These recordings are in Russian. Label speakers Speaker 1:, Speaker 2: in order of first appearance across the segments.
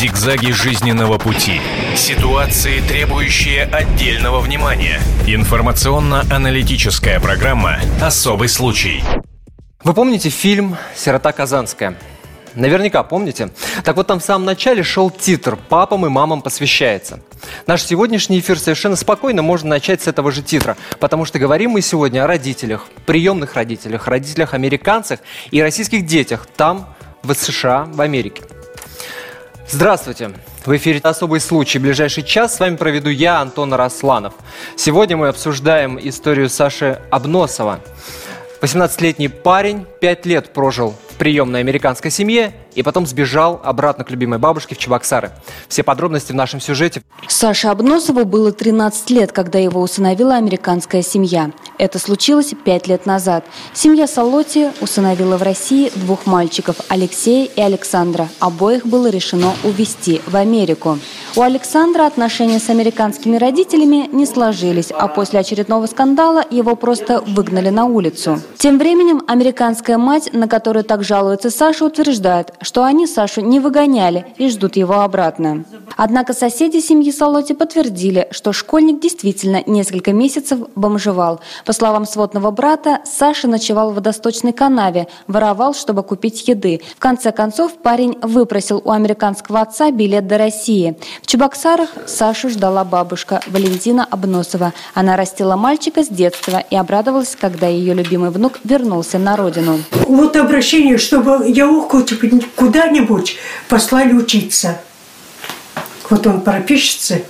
Speaker 1: Зигзаги жизненного пути. Ситуации, требующие отдельного внимания. Информационно-аналитическая программа «Особый случай».
Speaker 2: Вы помните фильм «Сирота Казанская»? Наверняка помните. Так вот там в самом начале шел титр «Папам и мамам посвящается». Наш сегодняшний эфир совершенно спокойно можно начать с этого же титра, потому что говорим мы сегодня о родителях, приемных родителях, родителях американцах и российских детях там, в США, в Америке. Здравствуйте! В эфире «Особый случай». Ближайший час с вами проведу я, Антон Росланов. Сегодня мы обсуждаем историю Саши Обносова. 18-летний парень 5 лет прожил приемной американской семье и потом сбежал обратно к любимой бабушке в Чебоксары. Все подробности в нашем сюжете.
Speaker 3: Саше Обносову было 13 лет, когда его усыновила американская семья. Это случилось 5 лет назад. Семья Солоти усыновила в России двух мальчиков – Алексея и Александра. Обоих было решено увезти в Америку. У Александра отношения с американскими родителями не сложились, а после очередного скандала его просто выгнали на улицу. Тем временем американская мать, на которую так жалуется Саша, утверждает, что они Сашу не выгоняли и ждут его обратно. Однако соседи семьи Солоти подтвердили, что школьник действительно несколько месяцев бомжевал. По словам сводного брата, Саша ночевал в водосточной канаве, воровал, чтобы купить еды. В конце концов, парень выпросил у американского отца билет до России. В Чебоксарах Сашу ждала бабушка Валентина Обносова. Она растила мальчика с детства и обрадовалась, когда ее любимый внук вернулся на родину.
Speaker 4: Вот обращение, чтобы я типа куда-нибудь послали учиться. Вот он пропишется,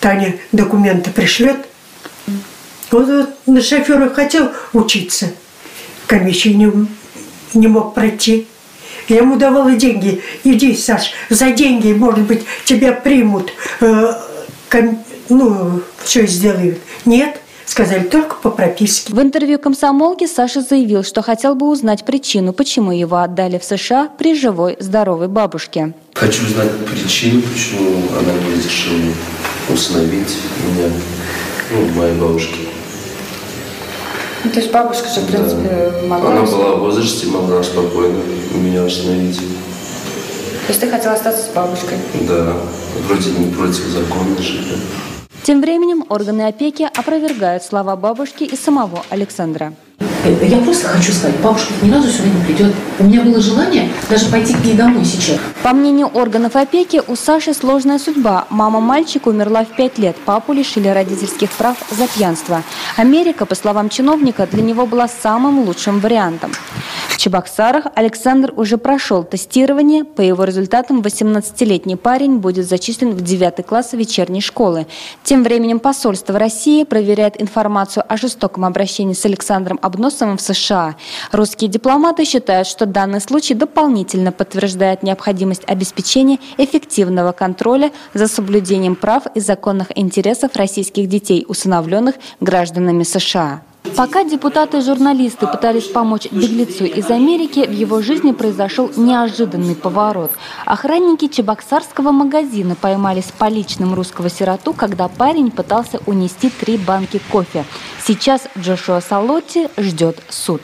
Speaker 4: Таня документы пришлет. Вот, вот на шофера хотел учиться, комиссию не, не мог пройти. Я ему давала деньги. Иди, Саш, за деньги, может быть, тебя примут. Э, ком, ну, все сделают. Нет, Сказали только по прописке.
Speaker 3: В интервью комсомолке Саша заявил, что хотел бы узнать причину, почему его отдали в США при живой, здоровой бабушке.
Speaker 5: Хочу узнать причину, почему она не разрешила усыновить меня, ну, моей бабушке.
Speaker 6: Ну, то есть бабушка же, в принципе,
Speaker 5: да.
Speaker 6: могла...
Speaker 5: Она была в возрасте, могла спокойно меня усыновить.
Speaker 6: То есть ты хотел остаться с бабушкой?
Speaker 5: Да, вроде не против закона жили.
Speaker 3: Тем временем органы опеки опровергают слова бабушки и самого Александра.
Speaker 7: Я просто хочу сказать, бабушка ни разу сюда не придет. У меня было желание даже пойти к ней домой сейчас.
Speaker 3: По мнению органов опеки, у Саши сложная судьба. Мама мальчика умерла в пять лет, папу лишили родительских прав за пьянство. Америка, по словам чиновника, для него была самым лучшим вариантом. В Чебоксарах Александр уже прошел тестирование. По его результатам 18-летний парень будет зачислен в 9 класс вечерней школы. Тем временем посольство России проверяет информацию о жестоком обращении с Александром Обносовым в США. Русские дипломаты считают, что данный случай дополнительно подтверждает необходимость обеспечения эффективного контроля за соблюдением прав и законных интересов российских детей, усыновленных гражданами США. Пока депутаты и журналисты пытались помочь беглецу из Америки, в его жизни произошел неожиданный поворот. Охранники Чебоксарского магазина поймали с поличным русского сироту, когда парень пытался унести три банки кофе. Сейчас Джошуа Салотти ждет суд.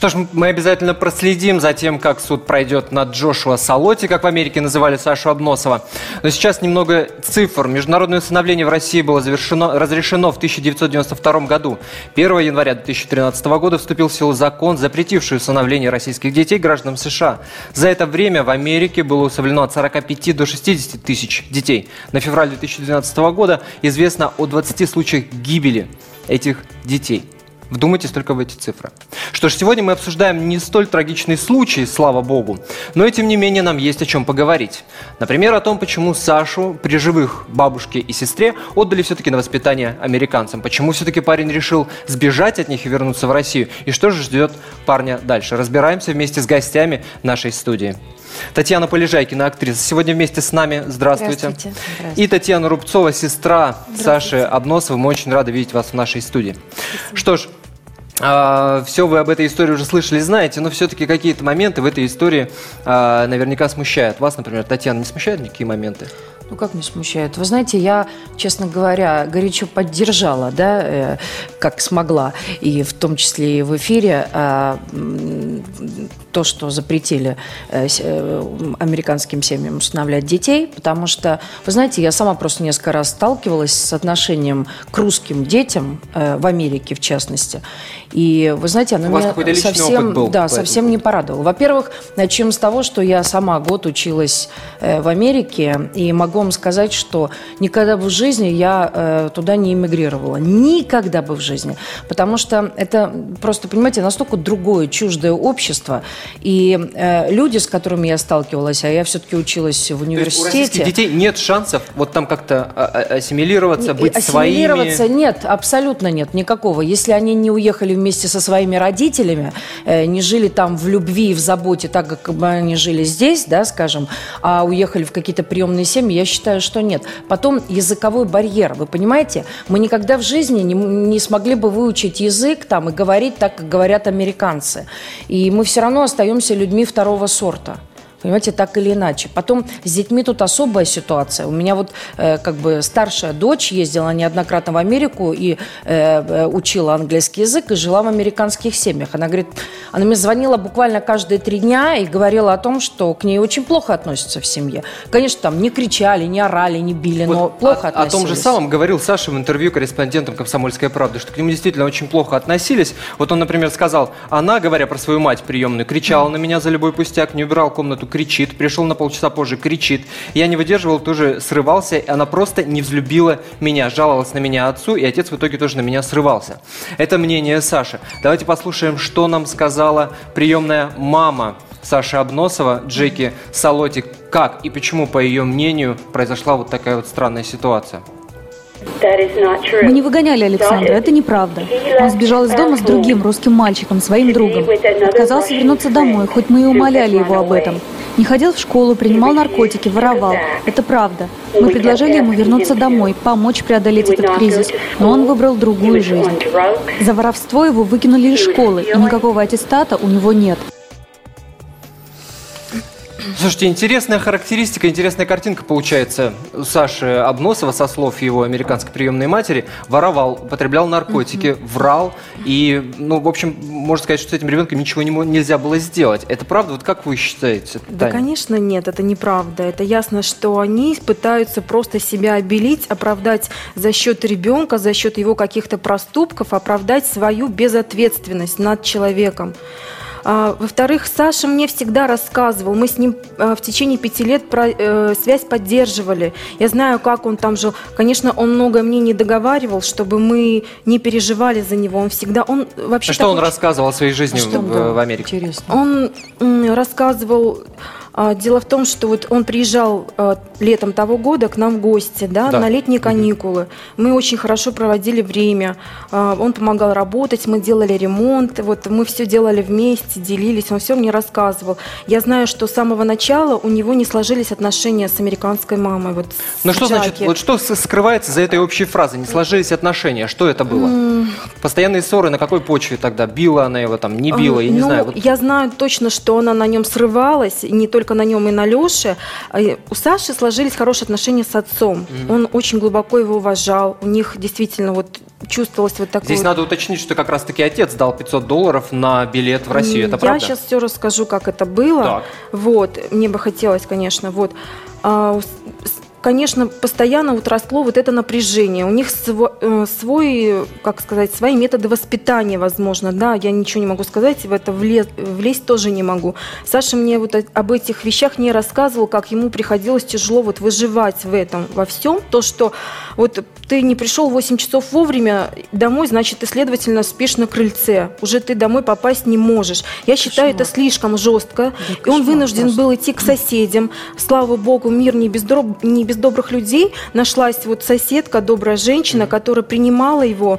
Speaker 2: Что ж, мы обязательно проследим за тем, как суд пройдет над Джошуа Салоти, как в Америке называли Сашу Обносова. Но сейчас немного цифр. Международное усыновление в России было завершено, разрешено в 1992 году. 1 января 2013 года вступил в силу закон, запретивший усыновление российских детей гражданам США. За это время в Америке было усыновлено от 45 до 60 тысяч детей. На февраль 2012 года известно о 20 случаях гибели этих детей. Вдумайтесь только в эти цифры. Что ж, сегодня мы обсуждаем не столь трагичный случай, слава богу, но и тем не менее нам есть о чем поговорить. Например, о том, почему Сашу при живых бабушке и сестре отдали все-таки на воспитание американцам. Почему все-таки парень решил сбежать от них и вернуться в Россию. И что же ждет парня дальше. Разбираемся вместе с гостями нашей студии. Татьяна Полежайкина, актриса, сегодня вместе с нами. Здравствуйте.
Speaker 6: Здравствуйте. Здравствуйте.
Speaker 2: И Татьяна Рубцова, сестра Саши Обносовой. Мы очень рады видеть вас в нашей студии. Спасибо. Что ж, а, все вы об этой истории уже слышали, знаете, но все-таки какие-то моменты в этой истории а, наверняка смущают. Вас, например, Татьяна, не смущают никакие моменты?
Speaker 8: Ну, как не смущает? Вы знаете, я, честно говоря, горячо поддержала, да, э, как смогла, и в том числе и в эфире, э, то, что запретили э, э, американским семьям усыновлять детей, потому что, вы знаете, я сама просто несколько раз сталкивалась с отношением к русским детям э, в Америке, в частности. И, вы знаете, оно
Speaker 2: У
Speaker 8: меня совсем,
Speaker 2: был
Speaker 8: да, совсем не порадовало. Во-первых, начнем с того, что я сама год училась э, в Америке, и могу вам сказать, что никогда бы в жизни я э, туда не эмигрировала. Никогда бы в жизни. Потому что это просто, понимаете, настолько другое, чуждое общество. И э, люди, с которыми я сталкивалась, а я все-таки училась в
Speaker 2: То есть у
Speaker 8: университете...
Speaker 2: детей нет шансов вот там как-то а, а, ассимилироваться, быть
Speaker 8: Ассимилироваться
Speaker 2: своими.
Speaker 8: нет, абсолютно нет, никакого. Если они не уехали вместе со своими родителями, э, не жили там в любви и в заботе, так как бы они жили здесь, да, скажем, а уехали в какие-то приемные семьи, я считаю, что нет. Потом языковой барьер, вы понимаете? Мы никогда в жизни не, не смогли бы выучить язык там и говорить так, как говорят американцы. И мы все равно остаемся людьми второго сорта. Понимаете, так или иначе. Потом с детьми тут особая ситуация. У меня вот э, как бы старшая дочь ездила неоднократно в Америку и э, э, учила английский язык и жила в американских семьях. Она говорит, она мне звонила буквально каждые три дня и говорила о том, что к ней очень плохо относятся в семье. Конечно, там не кричали, не орали, не били, но
Speaker 2: Вот
Speaker 8: плохо
Speaker 2: о, о
Speaker 8: относились.
Speaker 2: том же самом говорил Саша в интервью корреспондентам «Комсомольской правды», что к нему действительно очень плохо относились. Вот он, например, сказал, она, говоря про свою мать приемную, кричала на меня за любой пустяк, не убирал комнату, кричит, пришел на полчаса позже, кричит. Я не выдерживал, тоже срывался, и она просто не взлюбила меня, жаловалась на меня отцу, и отец в итоге тоже на меня срывался. Это мнение Саши. Давайте послушаем, что нам сказала приемная мама Саши Обносова, Джеки Солоти, как и почему, по ее мнению, произошла вот такая вот странная ситуация.
Speaker 3: Мы не выгоняли Александра, это неправда. Он сбежал из дома с другим русским мальчиком, своим другом. Отказался вернуться домой, хоть мы и умоляли его об этом. Не ходил в школу, принимал наркотики, воровал. Это правда. Мы предложили ему вернуться домой, помочь преодолеть этот кризис, но он выбрал другую жизнь. За воровство его выкинули из школы, и никакого аттестата у него нет.
Speaker 2: Слушайте, интересная характеристика, интересная картинка получается. Саши Обносова, со слов его американской приемной матери, воровал, употреблял наркотики, врал. И, ну, в общем, можно сказать, что с этим ребенком ничего не, нельзя было сделать. Это правда? Вот как вы считаете?
Speaker 6: Да,
Speaker 2: Таня?
Speaker 6: конечно, нет, это неправда. Это ясно, что они пытаются просто себя обелить, оправдать за счет ребенка, за счет его каких-то проступков, оправдать свою безответственность над человеком. А, Во-вторых, Саша мне всегда рассказывал, мы с ним а, в течение пяти лет э, связь поддерживали. Я знаю, как он там жил. Конечно, он много мне не договаривал, чтобы мы не переживали за него. Он всегда, он вообще
Speaker 2: А что он
Speaker 6: такой
Speaker 2: рассказывал о своей жизни
Speaker 8: Что,
Speaker 2: в,
Speaker 8: да,
Speaker 2: в Америке?
Speaker 8: Интересно.
Speaker 6: он рассказывал. А, Дело в том, что вот он приезжал а, летом того года к нам в гости, да,
Speaker 2: Да.
Speaker 6: на летние каникулы. Мы очень хорошо проводили время. А, Он помогал работать, мы делали ремонт, вот мы все делали вместе, делились. Он все мне рассказывал. Я знаю, что с самого начала у него не сложились отношения с американской мамой. Вот
Speaker 2: Ну что значит,
Speaker 6: Джаки.
Speaker 2: вот что скрывается за этой общей фразой? Не сложились отношения. Что это было? Постоянные ссоры на какой почве тогда? Била она его там, не била, я не
Speaker 6: ну,
Speaker 2: знаю. вот-
Speaker 6: Я знаю точно, что она на нем срывалась, не только на нем, и на Леше. И У Саши сложились хорошие отношения с отцом. Он очень глубоко его уважал. У них действительно вот чувствовалось вот такое...
Speaker 2: Здесь
Speaker 6: вот-
Speaker 2: надо уточнить, что как раз-таки отец дал 500 долларов на билет в Россию. Это
Speaker 6: я
Speaker 2: правда?
Speaker 6: сейчас все расскажу, как это было.
Speaker 2: Так.
Speaker 6: Вот, мне бы хотелось, конечно, вот. А, Конечно, постоянно вот росло вот это напряжение. У них сво- э, свой, как сказать, свои методы воспитания, возможно, да. Я ничего не могу сказать, в это влез- влезть тоже не могу. Саша мне вот об этих вещах не рассказывал, как ему приходилось тяжело вот выживать в этом, во всем. То, что вот ты не пришел в 8 часов вовремя домой, значит, ты, следовательно, спишь на крыльце. Уже ты домой попасть не можешь. Я считаю, это слишком жестко. И он вынужден был идти к соседям. Слава богу, мир не без, дроб- не без добрых людей. Нашлась вот соседка, добрая женщина, которая принимала его,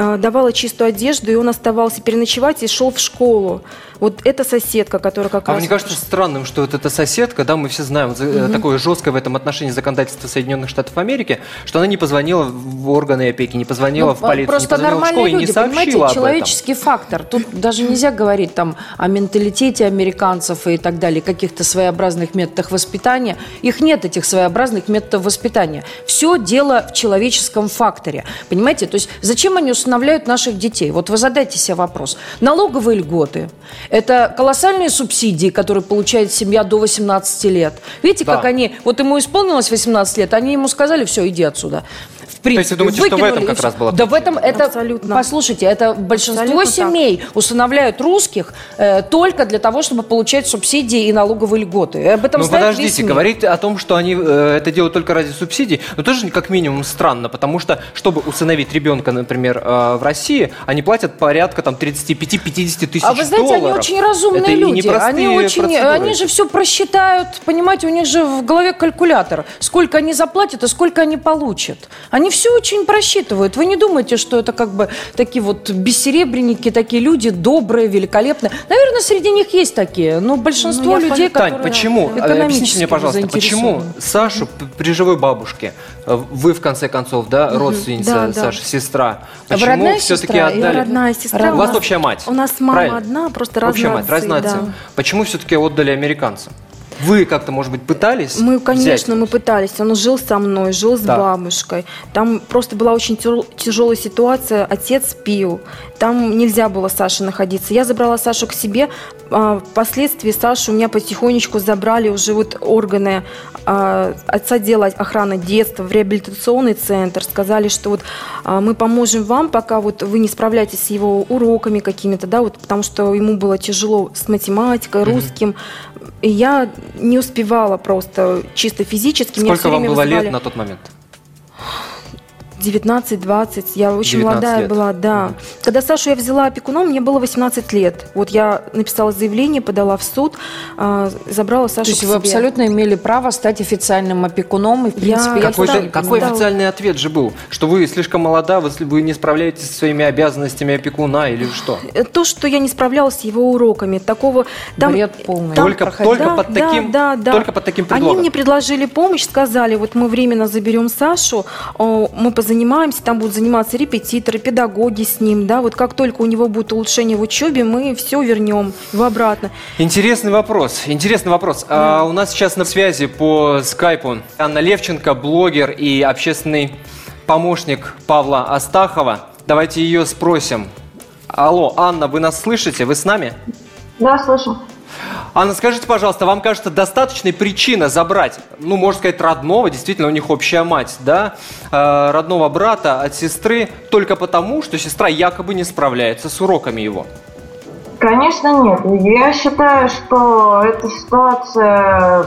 Speaker 6: давала чистую одежду, и он оставался переночевать и шел в школу. Вот эта соседка, которая как
Speaker 2: а
Speaker 6: раз...
Speaker 2: мне кажется странным, что вот эта соседка, да, мы все знаем, угу. такое жесткое в этом отношении законодательство Соединенных Штатов Америки, что она не позвонила в органы опеки, не позвонила ну, в полицию,
Speaker 8: просто
Speaker 2: не позвонила в школу
Speaker 8: люди,
Speaker 2: и не сообщила об
Speaker 8: человеческий этом. фактор. Тут даже нельзя говорить там о менталитете американцев и так далее, каких-то своеобразных методах воспитания. Их нет, этих своеобразных методов воспитания. Все дело в человеческом факторе. Понимаете? То есть зачем они усыновляют наших детей? Вот вы задайте себе вопрос. Налоговые льготы, это колоссальные субсидии, которые получает семья до 18 лет. Видите, да. как они... Вот ему исполнилось 18 лет, они ему сказали, все, иди отсюда
Speaker 2: принципе, То есть вы думаете, что в этом как раз было?
Speaker 8: Да в этом это, Абсолютно. послушайте, это большинство Абсолютно семей так. усыновляют русских э, только для того, чтобы получать субсидии и налоговые льготы. Об этом
Speaker 2: ну подождите, говорить о том, что они э, это делают только ради субсидий, ну тоже как минимум странно, потому что, чтобы усыновить ребенка, например, э, в России, они платят порядка там 35-50 тысяч
Speaker 8: А вы знаете,
Speaker 2: долларов.
Speaker 8: они очень разумные
Speaker 2: это
Speaker 8: люди. Они, очень, они же все просчитают, понимаете, у них же в голове калькулятор. Сколько они заплатят и сколько они получат. Они все очень просчитывают. Вы не думаете, что это как бы такие вот бессеребренники, такие люди добрые, великолепные. Наверное, среди них есть такие, но большинство ну, людей,
Speaker 2: Тань, которые почему? Объясните мне, пожалуйста, почему Сашу при живой бабушке, э, вы в конце концов, да, родственница да, да. Саша, сестра, почему все-таки отдали?
Speaker 6: Родная сестра.
Speaker 2: У вас общая мать.
Speaker 6: У нас мама Правильно? одна, просто разная
Speaker 2: Общая мать, разная да. Почему все-таки отдали американцам? Вы как-то, может быть, пытались?
Speaker 6: Мы, конечно, взять? мы пытались. Он жил со мной, жил с да. бабушкой. Там просто была очень тяжелая ситуация. Отец пил. Там нельзя было Саше находиться. Я забрала Сашу к себе. А, впоследствии Сашу у меня потихонечку забрали уже вот органы а, отца дела охраны детства в реабилитационный центр. Сказали, что вот а, мы поможем вам, пока вот вы не справляетесь с его уроками какими-то, да, вот потому что ему было тяжело с математикой, русским. И я не успевала просто чисто физически.
Speaker 2: Сколько вам было вызывали... лет на тот момент?
Speaker 6: 19-20, я очень молодая лет. была, да. Угу. Когда Сашу я взяла опекуном, мне было 18 лет. Вот я написала заявление, подала в суд, э, забрала Сашу
Speaker 8: То есть вы абсолютно имели право стать официальным опекуном, и, в принципе,
Speaker 2: я... Какой, стал, какой стал... официальный ответ же был? Что вы слишком молода, вы, вы не справляетесь со своими обязанностями опекуна или что?
Speaker 6: Э, то, что я не справлялась с его уроками, такого...
Speaker 8: Там, Бред полный.
Speaker 2: Там, только, только, да, под таким, да, да, только под таким предлогом?
Speaker 6: Они мне предложили помощь, сказали, вот мы временно заберем Сашу, мы позвоним занимаемся, там будут заниматься репетиторы, педагоги с ним, да, вот как только у него будет улучшение в учебе, мы все вернем его обратно.
Speaker 2: Интересный вопрос, интересный вопрос. Да. А, у нас сейчас на связи по скайпу Анна Левченко, блогер и общественный помощник Павла Астахова. Давайте ее спросим. Алло, Анна, вы нас слышите? Вы с нами?
Speaker 9: Да, слышу.
Speaker 2: Анна, скажите, пожалуйста, вам кажется достаточной причина забрать, ну, можно сказать, родного, действительно, у них общая мать, да, э, родного брата от сестры только потому, что сестра якобы не справляется с уроками его?
Speaker 9: Конечно, нет. Я считаю, что эта ситуация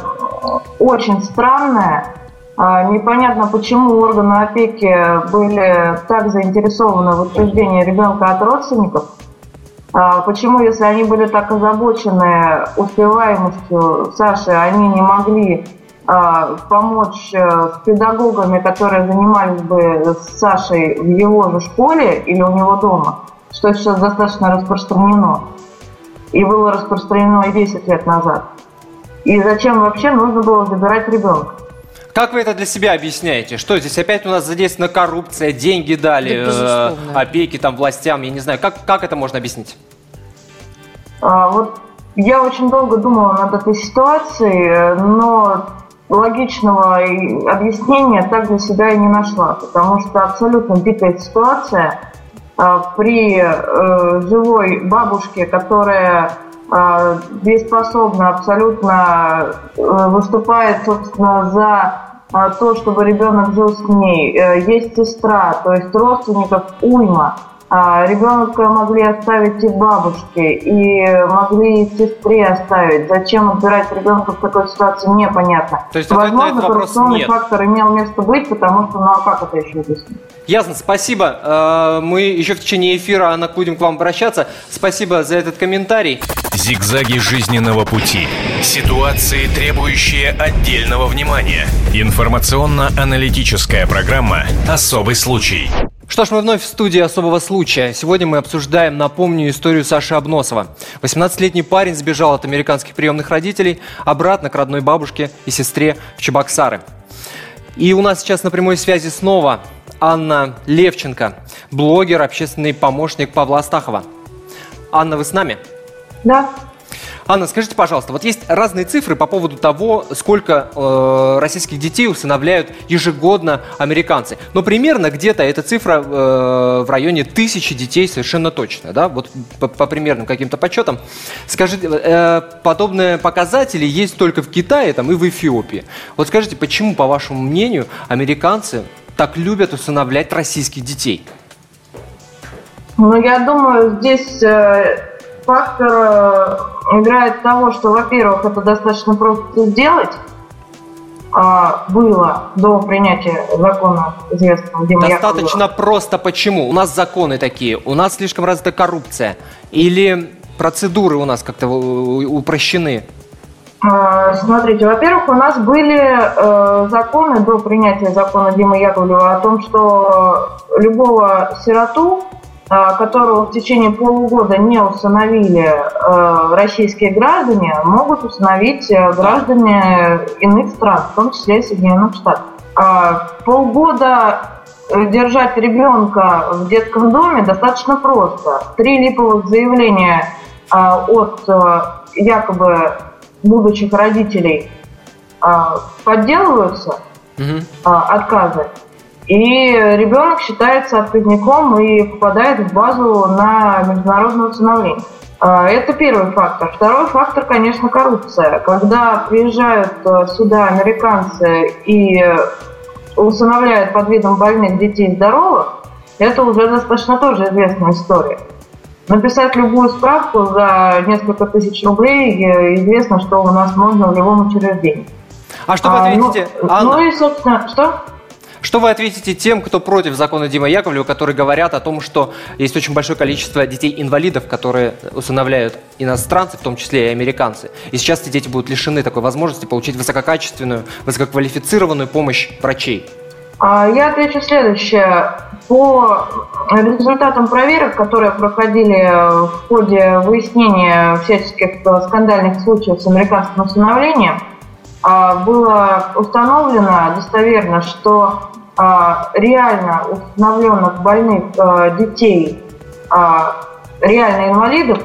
Speaker 9: очень странная. А, непонятно, почему органы опеки были так заинтересованы в утверждении ребенка от родственников – почему, если они были так озабочены успеваемостью Саши, они не могли а, помочь э, с педагогами, которые занимались бы с Сашей в его же школе или у него дома, что сейчас достаточно распространено. И было распространено и 10 лет назад. И зачем вообще нужно было забирать ребенка?
Speaker 2: Как вы это для себя объясняете? Что здесь опять у нас задействована коррупция, деньги дали, да, э, опеки там властям, я не знаю. Как, как это можно объяснить?
Speaker 9: А, вот я очень долго думала над этой ситуацией, но логичного объяснения так для себя и не нашла, потому что абсолютно дикая ситуация а, при э, живой бабушке, которая э, дееспособна, абсолютно э, выступает, собственно, за а, то, чтобы ребенок жил с ней. Э, есть сестра, то есть родственников уйма. А, ребенка могли оставить и бабушке, и могли и сестре оставить. Зачем отбирать ребенка в такой ситуации, непонятно.
Speaker 2: То есть Возможно, коррупционный нет.
Speaker 9: фактор имел место быть, потому что, ну а как это еще объяснить?
Speaker 2: Ясно, спасибо. Э, мы еще в течение эфира, Анна, будем к вам обращаться. Спасибо за этот комментарий.
Speaker 1: Зигзаги жизненного пути. Ситуации, требующие отдельного внимания. Информационно-аналитическая программа «Особый случай».
Speaker 2: Что ж, мы вновь в студии особого случая. Сегодня мы обсуждаем, напомню, историю Саши Обносова. 18-летний парень сбежал от американских приемных родителей обратно к родной бабушке и сестре в Чебоксары. И у нас сейчас на прямой связи снова Анна Левченко, блогер, общественный помощник Павла Астахова. Анна, вы с нами?
Speaker 9: Да.
Speaker 2: Анна, скажите, пожалуйста, вот есть разные цифры по поводу того, сколько э, российских детей усыновляют ежегодно американцы. Но примерно где-то эта цифра э, в районе тысячи детей совершенно точно, да? Вот по, по примерным каким-то подсчетам. Скажите, э, подобные показатели есть только в Китае там, и в Эфиопии. Вот скажите, почему, по вашему мнению, американцы так любят усыновлять российских детей?
Speaker 9: Ну, я думаю, здесь э, фактор э, играет того, что, во-первых, это достаточно просто сделать, а, было до принятия закона известного Дима
Speaker 2: Достаточно Яковлева. просто почему? У нас законы такие, у нас слишком развита коррупция, или процедуры у нас как-то упрощены?
Speaker 9: А, смотрите, во-первых, у нас были э, законы до принятия закона Димы Яковлева о том, что любого сироту Э, которого в течение полугода не установили э, российские граждане, могут установить э, граждане иных стран, в том числе Соединенных Штатов. Полгода держать ребенка в детском доме достаточно просто. Три липовых заявления от якобы будущих родителей подделываются, угу. отказы. И ребенок считается отказником и попадает в базу на международное усыновление. А, это первый фактор. Второй фактор, конечно, коррупция. Когда приезжают сюда американцы и усыновляют под видом больных детей здоровых, это уже достаточно тоже известная история. Написать любую справку за несколько тысяч рублей известно, что у нас можно в любом учреждении.
Speaker 2: А что вы а, ответите?
Speaker 9: Ну, Анна? ну и, собственно, что?
Speaker 2: Что вы ответите тем, кто против закона Дима Яковлева, которые говорят о том, что есть очень большое количество детей-инвалидов, которые усыновляют иностранцы, в том числе и американцы. И сейчас эти дети будут лишены такой возможности получить высококачественную, высококвалифицированную помощь врачей.
Speaker 9: А, я отвечу следующее. По результатам проверок, которые проходили в ходе выяснения всяческих скандальных случаев с американским усыновлением, а, было установлено достоверно, что а, реально установленных больных а, детей, реально инвалидов,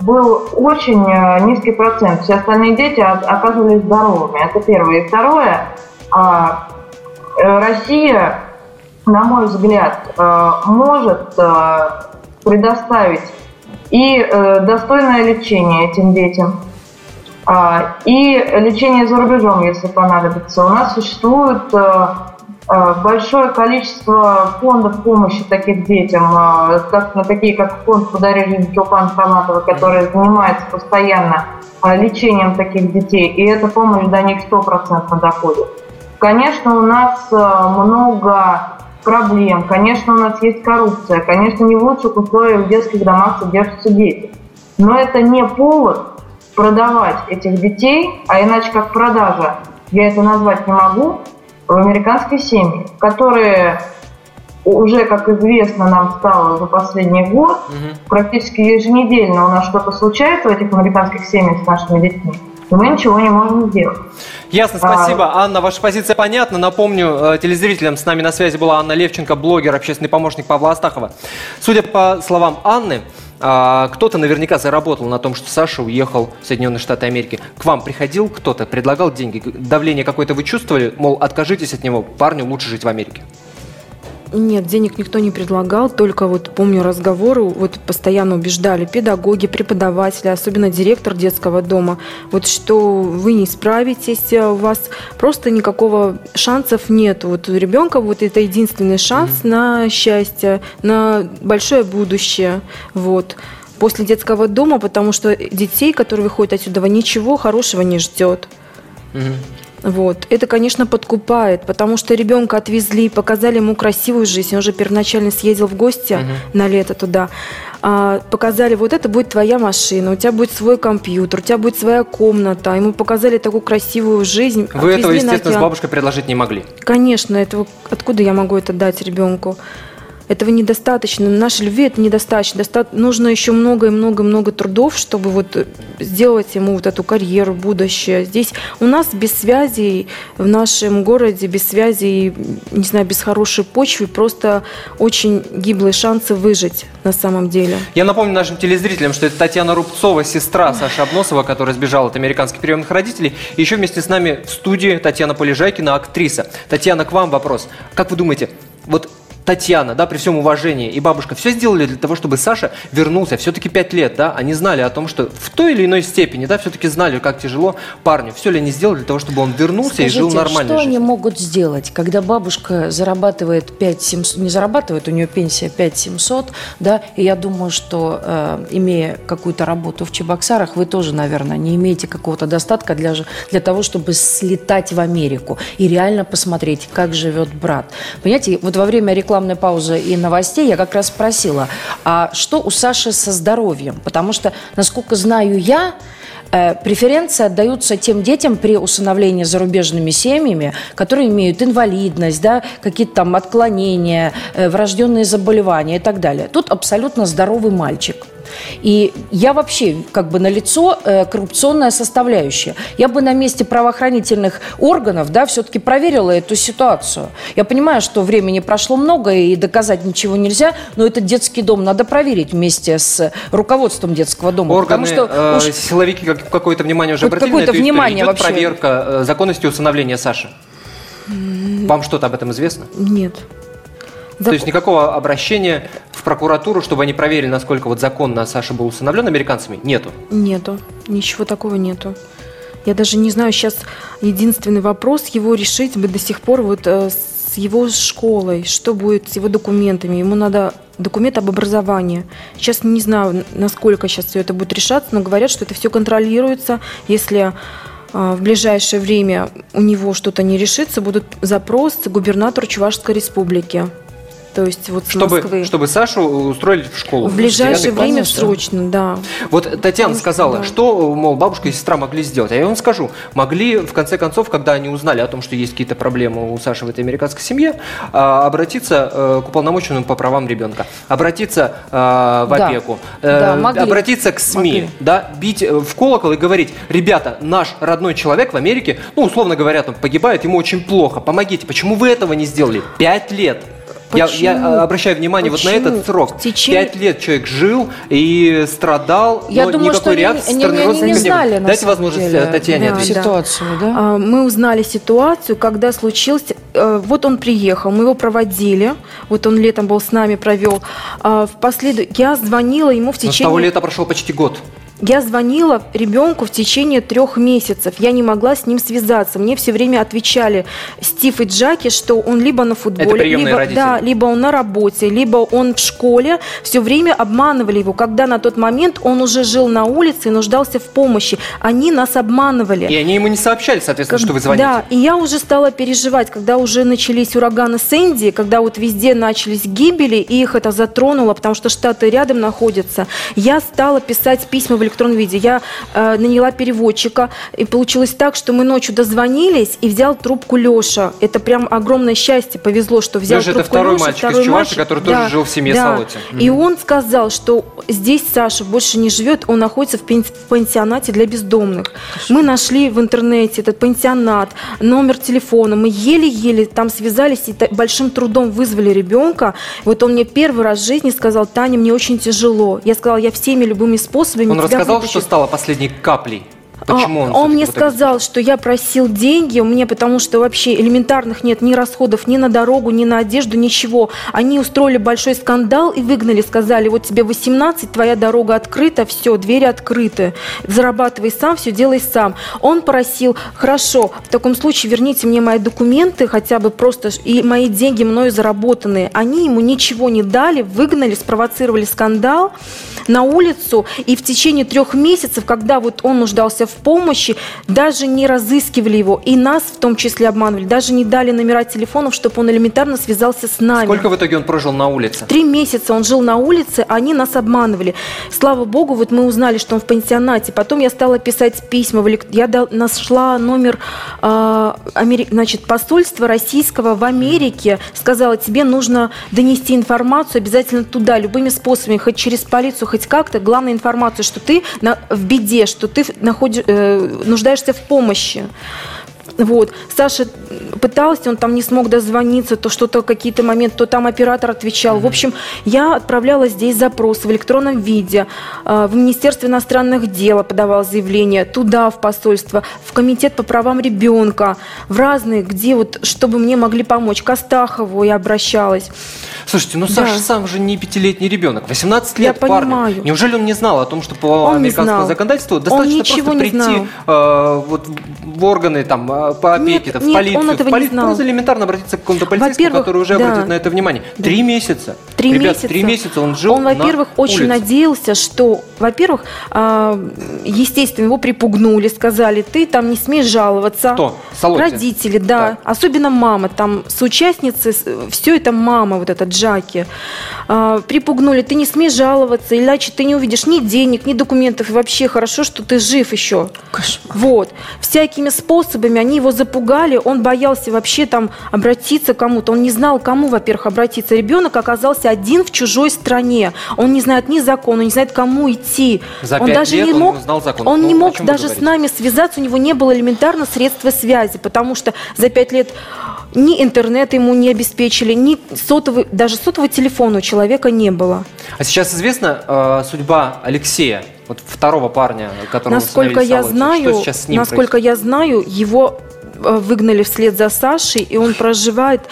Speaker 9: был очень низкий процент. Все остальные дети оказывались здоровыми. Это первое. И второе, Россия, на мой взгляд, может предоставить и э, достойное лечение этим детям, а, и лечение за рубежом, если понадобится. У нас существует э, э, большое количество фондов помощи таких детям, э, как, такие как фонд «Подари жизнь» Чулпан Хаматова, который занимается постоянно лечением таких детей, и эта помощь до них стопроцентно доходит. Конечно, у нас много проблем, конечно, у нас есть коррупция, конечно, не в лучших условиях в детских домах содержатся дети. Но это не повод продавать этих детей, а иначе как продажа, я это назвать не могу, в американские семьи, которые уже, как известно нам стало за последний год, угу. практически еженедельно у нас что-то случается в этих американских семьях с нашими детьми, и мы ничего не можем сделать.
Speaker 2: Ясно, спасибо. А... Анна, ваша позиция понятна. Напомню, э, телезрителям с нами на связи была Анна Левченко, блогер, общественный помощник Павла Астахова. Судя по словам Анны, а, кто-то наверняка заработал на том, что Саша уехал в Соединенные Штаты Америки. К вам приходил кто-то, предлагал деньги? Давление какое-то вы чувствовали? Мол, откажитесь от него, парню лучше жить в Америке.
Speaker 6: Нет, денег никто не предлагал, только вот помню разговоры, вот постоянно убеждали педагоги, преподаватели, особенно директор детского дома, вот что вы не справитесь, а у вас просто никакого шансов нет. Вот у ребенка вот это единственный шанс mm-hmm. на счастье, на большое будущее, вот после детского дома, потому что детей, которые выходят отсюда, ничего хорошего не ждет. Угу. Вот. Это, конечно, подкупает, потому что ребенка отвезли, показали ему красивую жизнь. Он уже первоначально съездил в гости угу. на лето туда. А, показали, вот это будет твоя машина, у тебя будет свой компьютер, у тебя будет своя комната. Ему показали такую красивую жизнь.
Speaker 2: Вы этого, естественно, с бабушкой предложить не могли?
Speaker 6: Конечно, этого, откуда я могу это дать ребенку? Этого недостаточно. Нашей любви это недостаточно. Доста- нужно еще много и много-много трудов, чтобы вот сделать ему вот эту карьеру, будущее. Здесь у нас без связей в нашем городе, без связей, не знаю, без хорошей почвы, просто очень гиблые шансы выжить на самом деле.
Speaker 2: Я напомню нашим телезрителям, что это Татьяна Рубцова, сестра Саши Обносова, которая сбежала от американских приемных родителей. И еще вместе с нами в студии Татьяна Полежайкина, актриса. Татьяна, к вам вопрос. Как вы думаете, вот Татьяна, да, при всем уважении, и бабушка все сделали для того, чтобы Саша вернулся. Все-таки пять лет, да, они знали о том, что в той или иной степени, да, все-таки знали, как тяжело парню. Все ли они сделали для того, чтобы он вернулся
Speaker 8: Скажите,
Speaker 2: и жил нормальной
Speaker 8: что
Speaker 2: жизнью?
Speaker 8: они могут сделать, когда бабушка зарабатывает 5 700, не зарабатывает, у нее пенсия 5 700, да, и я думаю, что э, имея какую-то работу в Чебоксарах, вы тоже, наверное, не имеете какого-то достатка для, для того, чтобы слетать в Америку и реально посмотреть, как живет брат. Понимаете, вот во время рекламной паузы и новостей я как раз спросила, а что у Саши со здоровьем? Потому что, насколько знаю я, Э, Преференции отдаются тем детям при усыновлении зарубежными семьями, которые имеют инвалидность, да, какие-то там отклонения, э, врожденные заболевания и так далее. Тут абсолютно здоровый мальчик. И я вообще как бы на лицо коррупционная составляющая. Я бы на месте правоохранительных органов, да, все-таки проверила эту ситуацию. Я понимаю, что времени прошло много и доказать ничего нельзя, но этот детский дом надо проверить вместе с руководством детского дома.
Speaker 2: Органы,
Speaker 8: потому что
Speaker 2: э,
Speaker 8: уж-
Speaker 2: силовики как- какое-то внимание уже обратили на
Speaker 8: какое-то
Speaker 2: эту историю?
Speaker 8: внимание
Speaker 2: Идет
Speaker 8: вообще.
Speaker 2: проверка э, законности усыновления Саши? Вам что-то об этом известно?
Speaker 6: Нет.
Speaker 2: То есть никакого обращения в прокуратуру, чтобы они проверили, насколько вот законно Саша был усыновлен американцами, нету.
Speaker 6: Нету. Ничего такого нету. Я даже не знаю, сейчас единственный вопрос его решить бы до сих пор вот э, с его школой, что будет с его документами. Ему надо документ об образовании. Сейчас не знаю, насколько сейчас все это будет решаться, но говорят, что это все контролируется. Если э, в ближайшее время у него что-то не решится, будут запросы губернатору Чувашской республики. То есть вот
Speaker 2: Чтобы,
Speaker 6: Москвы.
Speaker 2: чтобы Сашу устроили в школу.
Speaker 6: В ближайшее
Speaker 2: Девятый класс.
Speaker 6: время срочно, да.
Speaker 2: Вот Татьяна
Speaker 6: что,
Speaker 2: сказала,
Speaker 6: да.
Speaker 2: что, мол, бабушка и сестра могли сделать. А я вам скажу, могли, в конце концов, когда они узнали о том, что есть какие-то проблемы у Саши в этой американской семье, а, обратиться э, к уполномоченному по правам ребенка, обратиться э, в
Speaker 8: Да.
Speaker 2: опеку,
Speaker 8: Да, могли.
Speaker 2: обратиться к СМИ,
Speaker 8: Могли.
Speaker 2: да, бить э, в колокол и говорить, ребята, наш родной человек в Америке, ну, условно говоря, там погибает, ему очень плохо, помогите. Почему вы этого не сделали? Пять лет. Я, я,
Speaker 6: Почему?
Speaker 2: э, обращаю внимание вот на
Speaker 6: Почему?
Speaker 2: этот срок.
Speaker 6: В течение-
Speaker 2: Пять лет человек жил и страдал,
Speaker 8: Я
Speaker 2: но
Speaker 8: думаю,
Speaker 2: никакой
Speaker 8: что они-
Speaker 2: реакции
Speaker 8: они-
Speaker 2: стороны
Speaker 8: они не
Speaker 2: родственников не было.
Speaker 8: знали,
Speaker 2: Дайте возможность
Speaker 8: деле,
Speaker 2: э, Татьяне
Speaker 6: да,
Speaker 2: ответить.
Speaker 6: да.
Speaker 8: ситуацию, да?
Speaker 6: А, Мы узнали ситуацию, когда случился... э, Вот он приехал, мы его проводили. Вот он летом был с нами, провел. А, В последу... Я звонила ему в
Speaker 2: Но с того
Speaker 6: течение...
Speaker 2: лета прошел почти год.
Speaker 6: Я звонила ребенку в течение трех месяцев. Я не могла с ним связаться. Мне все время отвечали Стив и Джаки, что он либо на футболе, либо,
Speaker 2: родители.
Speaker 6: да, либо он на работе, либо он в школе. Все время обманывали его, когда на тот момент он уже жил на улице и нуждался в помощи. Они нас обманывали.
Speaker 2: И они ему не сообщали, соответственно,
Speaker 6: Как-
Speaker 2: что вы звоните.
Speaker 6: Да, и я уже стала переживать, когда уже начались ураганы Сэнди, когда вот везде начались гибели, и их это затронуло, потому что штаты рядом находятся. Я стала писать письма в электронном виде. Я э, наняла переводчика, и получилось так, что мы ночью дозвонились, и взял трубку Леша. Это прям огромное счастье, повезло, что взял
Speaker 2: Леша это
Speaker 6: трубку
Speaker 2: второй
Speaker 6: Леша,
Speaker 2: мальчик из
Speaker 6: второй
Speaker 2: Чувашии,
Speaker 6: мальчик.
Speaker 2: который тоже жил в семье
Speaker 6: да.
Speaker 2: Салоти.
Speaker 6: И он сказал, что здесь Саша больше не живет, он находится в пансионате для бездомных. Мы нашли в интернете этот пансионат, номер телефона, мы еле-еле там связались и большим трудом вызвали ребенка. Вот он мне первый раз в жизни сказал, Таня, мне очень тяжело. Я сказала, я всеми любыми способами
Speaker 2: Он
Speaker 6: тебя вытащу».
Speaker 2: что стало последней каплей. Почему он,
Speaker 6: А, он
Speaker 2: всё-таки
Speaker 6: мне
Speaker 2: в итоге
Speaker 6: сказал, что я просил деньги, мне потому что вообще элементарных нет ни расходов ни на дорогу, ни на одежду, ничего. Они устроили большой скандал и выгнали, сказали, вот тебе 18, твоя дорога открыта, все, двери открыты, зарабатывай сам, все делай сам. Он просил, хорошо, в таком случае верните мне мои документы, хотя бы просто, и мои деньги мною заработанные. Они ему ничего не дали, выгнали, спровоцировали скандал на улицу, и в течение трех месяцев, когда вот он нуждался в помощи, даже не разыскивали его. И нас в том числе обманывали. Даже не дали номера телефонов, чтобы он элементарно связался с нами.
Speaker 2: Сколько в итоге он прожил на улице?
Speaker 6: Три месяца он жил на улице, а они нас обманывали. Слава богу, вот мы узнали, что он в пансионате. Потом я стала писать письма. Я нашла номер э, Амери- значит, посольства российского в Америке. Сказала, тебе нужно донести информацию обязательно туда, любыми способами, хоть через полицию, хоть как-то. Главная информация, что ты на- в беде, что ты находи- э, нуждаешься в помощи. Вот. Саша пытался, он там не смог дозвониться, то что-то какие-то моменты, то там оператор отвечал. В общем, я отправляла здесь запрос в электронном виде, э, в Министерство иностранных дел подавала заявление, туда, в посольство, в Комитет по правам ребенка, в разные, где вот, чтобы мне могли помочь. К Астахову я обращалась.
Speaker 2: Слушайте, ну
Speaker 6: Да.
Speaker 2: Саша сам же не пятилетний ребенок, 18
Speaker 6: Я
Speaker 2: лет парню.
Speaker 6: понимаю.
Speaker 2: Неужели он не знал о том, что по
Speaker 6: Он
Speaker 2: американскому законодательству
Speaker 6: Он
Speaker 2: достаточно просто прийти э, вот в органы там э, по опеке,
Speaker 6: Нет,
Speaker 2: в
Speaker 6: нет,
Speaker 2: полицию,
Speaker 6: он этого
Speaker 2: в
Speaker 6: не
Speaker 2: полицию,
Speaker 6: знал.
Speaker 2: просто элементарно обратиться к какому-то полицейскому, который уже
Speaker 6: да.
Speaker 2: обратит на это внимание. Три месяца.
Speaker 6: Три
Speaker 2: Ребят,
Speaker 6: месяца.
Speaker 2: три месяца он жил
Speaker 6: Он, во-первых, очень
Speaker 2: улице.
Speaker 6: надеялся, что, во-первых, а, естественно, его припугнули, сказали, ты там не смеешь жаловаться.
Speaker 2: Кто? Солодин?
Speaker 6: Родители, да.
Speaker 2: Так.
Speaker 6: Особенно мама. Там соучастницы, все это мама, вот эта Джаки. А, припугнули, ты не смеешь жаловаться, иначе ты не увидишь ни денег, ни документов. И вообще хорошо, что ты жив еще. Вот. Всякими способами они его запугали. Он боялся вообще там обратиться к кому-то. Он не знал, кому, во-первых, обратиться. Ребенок оказался один в чужой стране. Он не знает ни закона, не знает, кому идти.
Speaker 2: За
Speaker 6: он даже
Speaker 2: лет
Speaker 6: не
Speaker 2: он
Speaker 6: мог,
Speaker 2: узнал закон.
Speaker 6: Он
Speaker 2: Ну,
Speaker 6: не мог даже с нами связаться. У него не было элементарно средства связи, потому что за пять лет ни интернет ему не обеспечили, ни сотовый, даже сотового телефона у человека не было.
Speaker 2: А сейчас известна э, судьба Алексея, вот второго парня, которого
Speaker 6: Насколько я
Speaker 2: Солодин?
Speaker 6: знаю,
Speaker 2: Что сейчас с ним
Speaker 6: насколько я знаю, его э, выгнали вслед за Сашей, и он проживает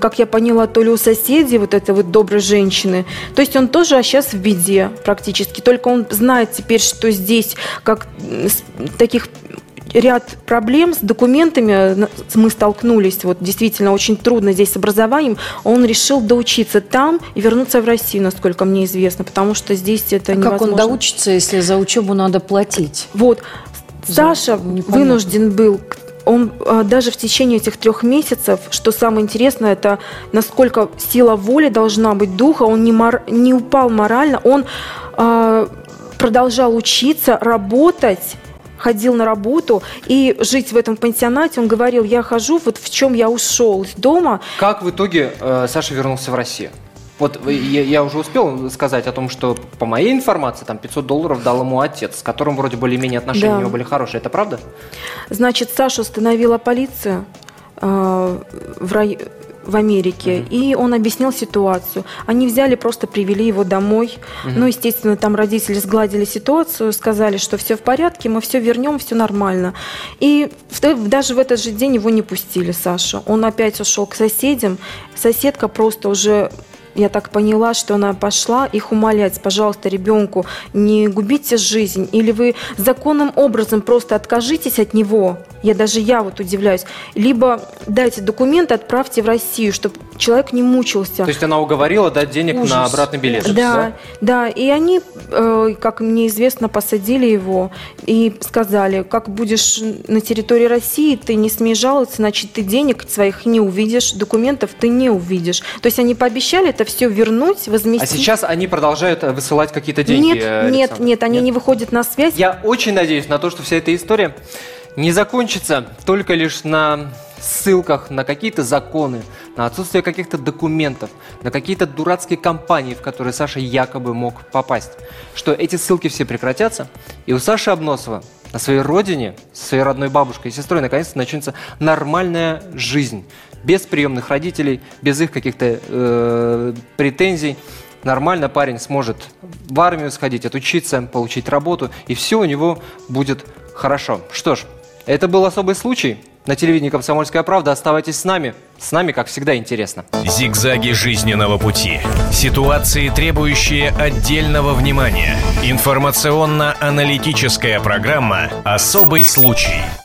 Speaker 6: как я поняла, то ли у соседей вот этой вот доброй женщины. То есть он тоже а сейчас в беде практически. Только он знает теперь, что здесь как таких ряд проблем с документами мы столкнулись. Вот действительно очень трудно здесь с образованием. Он решил доучиться там и вернуться в Россию, насколько мне известно, потому что здесь это
Speaker 8: А
Speaker 6: невозможно.
Speaker 8: как он доучится, если за учебу надо платить?
Speaker 6: Вот. Саша
Speaker 8: непонятно.
Speaker 6: вынужден был, он э, даже в течение этих трех месяцев, что самое интересное, это насколько сила воли должна быть духа, он не, мор- не упал морально, он э, продолжал учиться, работать, ходил на работу и жить в этом пансионате. Он говорил, я хожу, вот в чем я ушел из дома,
Speaker 2: Как в итоге э, Саша вернулся в Россию? Вот э, я, я уже успел сказать о том, что по моей информации там 500 долларов дал ему отец, с которым вроде более-менее отношения
Speaker 6: Да.
Speaker 2: у него были хорошие. Это правда?
Speaker 6: Значит, Сашу остановила полиция э, в, рай- в Америке, и он объяснил ситуацию. Они взяли, просто привели его домой. Ну, естественно, там родители сгладили ситуацию, сказали, что все в порядке, мы все вернем, все нормально. И в- даже в этот же день его не пустили, Сашу. Он опять ушел к соседям. Соседка просто уже я так поняла, что она пошла их умолять, пожалуйста, ребенку, не губите жизнь, или вы законным образом просто откажитесь от него. Я даже я вот удивляюсь. Либо дайте документы, отправьте в Россию, чтобы человек не мучился.
Speaker 2: То есть она уговорила дать денег на
Speaker 6: Ужас.
Speaker 2: обратный билет.
Speaker 6: Да, да, и они, э, как мне известно, посадили его и сказали, как будешь на территории России, ты не смеешь жаловаться, значит, ты денег своих не увидишь, документов ты не увидишь. То есть они пообещали это все вернуть,
Speaker 2: А
Speaker 6: возместить.
Speaker 2: сейчас они продолжают э, высылать какие-то деньги.
Speaker 6: Нет,
Speaker 2: э,
Speaker 6: нет,
Speaker 2: Александр?
Speaker 6: нет, они не выходят на связь.
Speaker 2: Я очень надеюсь на то, что вся эта история не закончится только лишь на ссылках на какие-то законы, на отсутствие каких-то документов, на какие-то дурацкие компании, в которые Саша якобы мог попасть. Что эти ссылки все прекратятся, и у Саши Обносова на своей родине, со своей родной бабушкой и сестрой наконец-то начнется нормальная жизнь. Без приемных родителей, без их каких-то э, претензий. Нормально парень сможет в армию сходить, отучиться, получить работу, и все у него будет хорошо. Что ж, это был особый случай. На телевидении «Комсомольская правда». Оставайтесь с нами. С нами, как всегда, интересно.
Speaker 1: Зигзаги жизненного пути. Ситуации, требующие отдельного внимания. Информационно-аналитическая программа «Особый случай».